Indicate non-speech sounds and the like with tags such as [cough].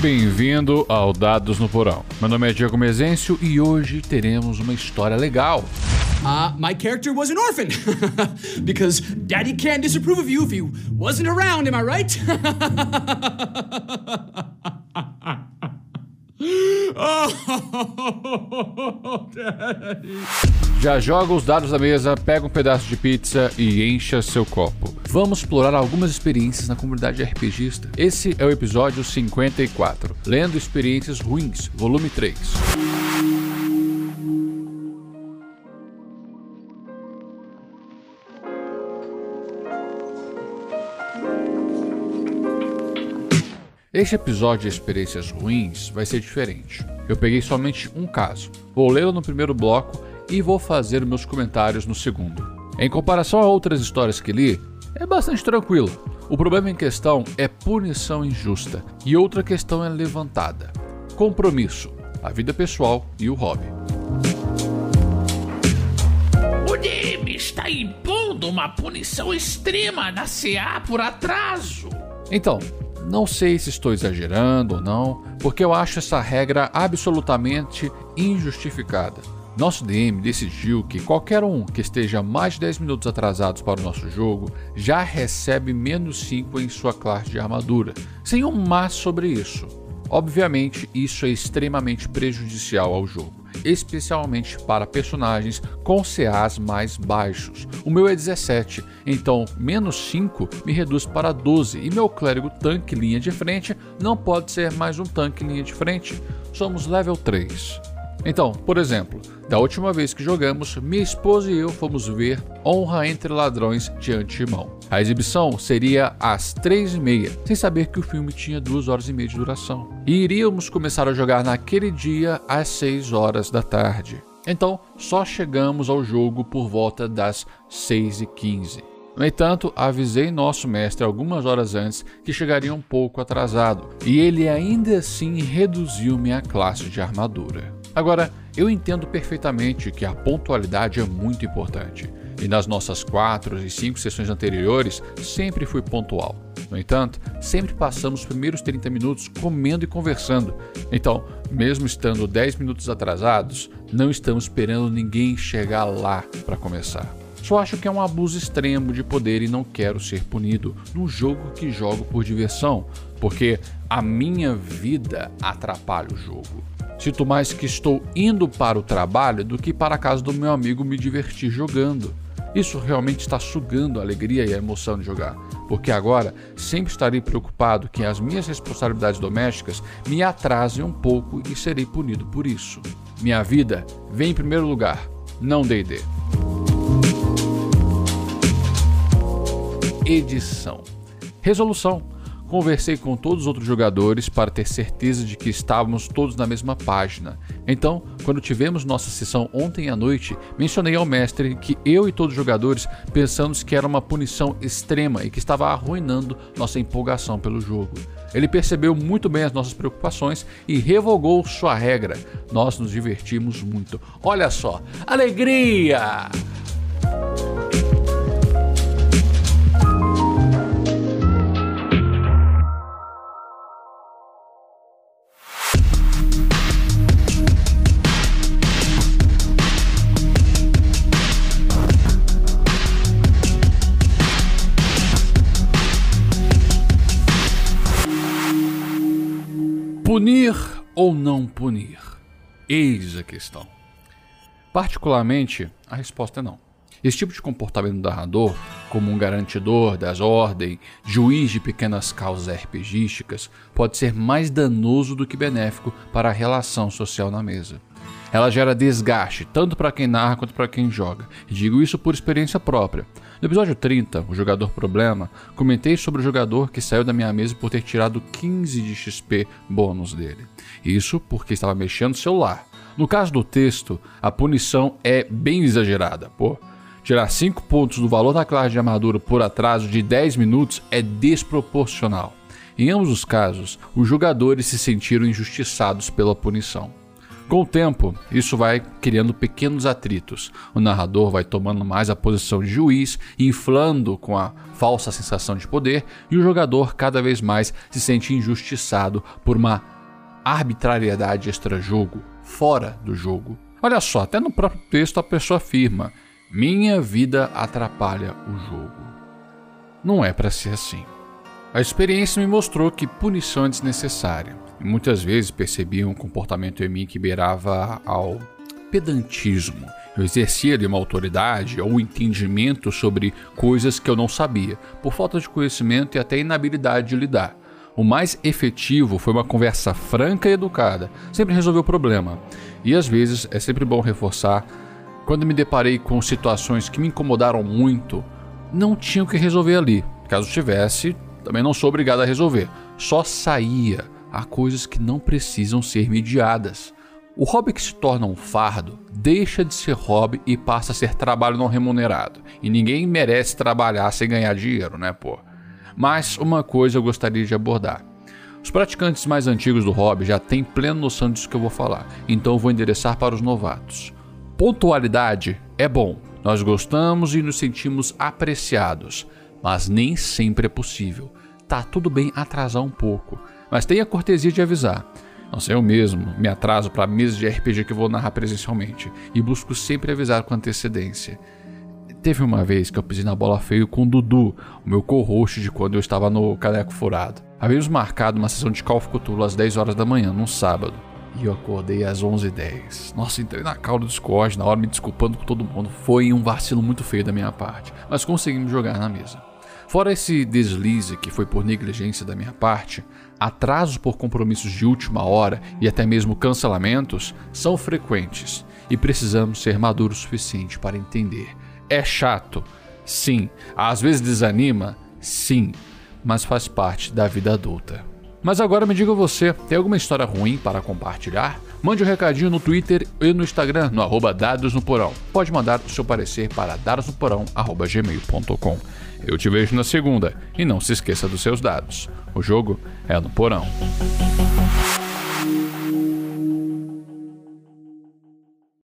bem-vindo ao Dados no Porão. Meu nome é Diego Mezencio e hoje teremos uma história legal. Uh, my character was an orphan. [laughs] because daddy can't disapprove of you if he wasn't around, am I right? [laughs] Já joga os dados da mesa, pega um pedaço de pizza e encha seu copo. Vamos explorar algumas experiências na comunidade RPGista. Esse é o episódio 54, Lendo Experiências Ruins, volume 3. Este episódio de experiências ruins vai ser diferente. Eu peguei somente um caso, vou lê-lo no primeiro bloco e vou fazer meus comentários no segundo. Em comparação a outras histórias que li, é bastante tranquilo. O problema em questão é punição injusta e outra questão é levantada: compromisso, a vida pessoal e o hobby. O DM está impondo uma punição extrema na CA por atraso. Então, não sei se estou exagerando ou não, porque eu acho essa regra absolutamente injustificada. Nosso DM decidiu que qualquer um que esteja mais de 10 minutos atrasados para o nosso jogo já recebe menos 5 em sua classe de armadura, sem um mas sobre isso. Obviamente, isso é extremamente prejudicial ao jogo especialmente para personagens com CAs mais baixos. O meu é 17, então menos 5 me reduz para 12 e meu clérigo tanque linha de frente não pode ser mais um tanque linha de frente. Somos level 3. Então, por exemplo, da última vez que jogamos, minha esposa e eu fomos ver Honra entre Ladrões de Antemão. A exibição seria às três e meia, sem saber que o filme tinha duas horas e meia de duração. E iríamos começar a jogar naquele dia às 6 horas da tarde. Então, só chegamos ao jogo por volta das 6 e 15. No entanto, avisei nosso mestre algumas horas antes que chegaria um pouco atrasado, e ele ainda assim reduziu minha classe de armadura. Agora, eu entendo perfeitamente que a pontualidade é muito importante, e nas nossas quatro e cinco sessões anteriores sempre fui pontual. No entanto, sempre passamos os primeiros 30 minutos comendo e conversando. Então, mesmo estando 10 minutos atrasados, não estamos esperando ninguém chegar lá para começar. Só acho que é um abuso extremo de poder e não quero ser punido num jogo que jogo por diversão, porque a minha vida atrapalha o jogo. Sinto mais que estou indo para o trabalho do que para a casa do meu amigo me divertir jogando. Isso realmente está sugando a alegria e a emoção de jogar, porque agora sempre estarei preocupado que as minhas responsabilidades domésticas me atrasem um pouco e serei punido por isso. Minha vida vem em primeiro lugar, não D&D. Edição. Resolução Conversei com todos os outros jogadores para ter certeza de que estávamos todos na mesma página. Então, quando tivemos nossa sessão ontem à noite, mencionei ao mestre que eu e todos os jogadores pensamos que era uma punição extrema e que estava arruinando nossa empolgação pelo jogo. Ele percebeu muito bem as nossas preocupações e revogou sua regra. Nós nos divertimos muito. Olha só, alegria! Ou não punir? Eis a questão. Particularmente, a resposta é não. Esse tipo de comportamento do narrador, como um garantidor das ordens, juiz de pequenas causas RPGísticas, pode ser mais danoso do que benéfico para a relação social na mesa. Ela gera desgaste tanto para quem narra quanto para quem joga, e digo isso por experiência própria. No episódio 30, o jogador problema, comentei sobre o jogador que saiu da minha mesa por ter tirado 15 de XP bônus dele. Isso porque estava mexendo no celular. No caso do texto, a punição é bem exagerada. Pô, tirar 5 pontos do valor da classe de armadura por atraso de 10 minutos é desproporcional. Em ambos os casos, os jogadores se sentiram injustiçados pela punição. Com o tempo, isso vai criando pequenos atritos. O narrador vai tomando mais a posição de juiz, inflando com a falsa sensação de poder, e o jogador cada vez mais se sente injustiçado por uma arbitrariedade extra-jogo, fora do jogo. Olha só, até no próprio texto a pessoa afirma: Minha vida atrapalha o jogo. Não é para ser assim. A experiência me mostrou que punição é desnecessária. Muitas vezes percebi um comportamento em mim que beirava ao pedantismo. Eu exercia ali uma autoridade ou entendimento sobre coisas que eu não sabia, por falta de conhecimento e até inabilidade de lidar. O mais efetivo foi uma conversa franca e educada, sempre resolveu o problema. E às vezes é sempre bom reforçar, quando me deparei com situações que me incomodaram muito, não tinha o que resolver ali. Caso tivesse, também não sou obrigado a resolver. Só saía. Há coisas que não precisam ser mediadas. O hobby que se torna um fardo deixa de ser hobby e passa a ser trabalho não remunerado. E ninguém merece trabalhar sem ganhar dinheiro, né, pô? Mas uma coisa eu gostaria de abordar. Os praticantes mais antigos do hobby já têm plena noção disso que eu vou falar, então eu vou endereçar para os novatos. Pontualidade é bom, nós gostamos e nos sentimos apreciados, mas nem sempre é possível. Tá tudo bem atrasar um pouco, mas tenha a cortesia de avisar. Nossa, eu mesmo me atraso para mesas de RPG que vou narrar presencialmente e busco sempre avisar com antecedência. Teve uma vez que eu pisei na bola feio com o Dudu, o meu co-host de quando eu estava no Caneco Furado. Havíamos marcado uma sessão de Call of Cthulhu às 10 horas da manhã, num sábado. E eu acordei às 11h10. Nossa, entrei na calda do Discord, na hora me desculpando com todo mundo. Foi um vacilo muito feio da minha parte, mas conseguimos jogar na mesa. Fora esse deslize que foi por negligência da minha parte, atrasos por compromissos de última hora e até mesmo cancelamentos são frequentes e precisamos ser maduros o suficiente para entender. É chato? Sim. Às vezes desanima? Sim. Mas faz parte da vida adulta. Mas agora me diga você, tem alguma história ruim para compartilhar? Mande um recadinho no Twitter e no Instagram, no arroba Dados no Porão. Pode mandar o seu parecer para dadosnoporão.gmail.com. Eu te vejo na segunda e não se esqueça dos seus dados. O jogo é no porão.